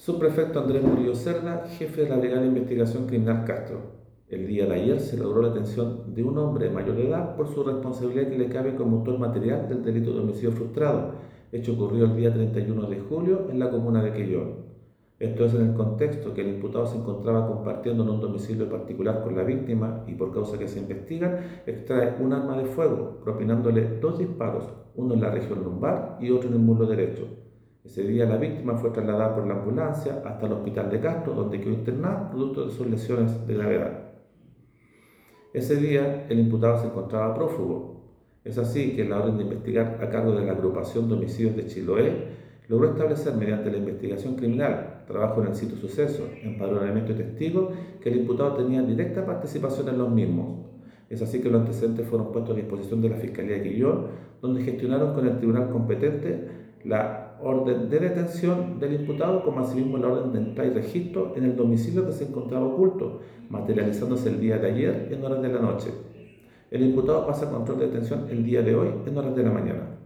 Subprefecto Andrés Murillo Cerda, jefe de la de Investigación Criminal Castro. El día de ayer se logró la detención de un hombre mayor de edad por su responsabilidad que le cabe como autor material del delito de homicidio frustrado, hecho ocurrió el día 31 de julio en la comuna de Quillón. Esto es en el contexto que el imputado se encontraba compartiendo en un domicilio particular con la víctima y por causa que se investigan, extrae un arma de fuego, propinándole dos disparos, uno en la región lumbar y otro en el muslo derecho. Ese día la víctima fue trasladada por la ambulancia hasta el hospital de Castro, donde quedó internada producto de sus lesiones de gravedad. Ese día el imputado se encontraba prófugo. Es así que la orden de investigar a cargo de la agrupación de homicidios de Chiloé logró establecer mediante la investigación criminal, trabajo en el sitio suceso, empadronamiento de testigos, que el imputado tenía directa participación en los mismos. Es así que los antecedentes fueron puestos a disposición de la Fiscalía de Quillón, donde gestionaron con el tribunal competente la orden de detención del imputado, como asimismo la orden de entrada y registro en el domicilio que se encontraba oculto, materializándose el día de ayer en horas de la noche. El imputado pasa a control de detención el día de hoy en horas de la mañana.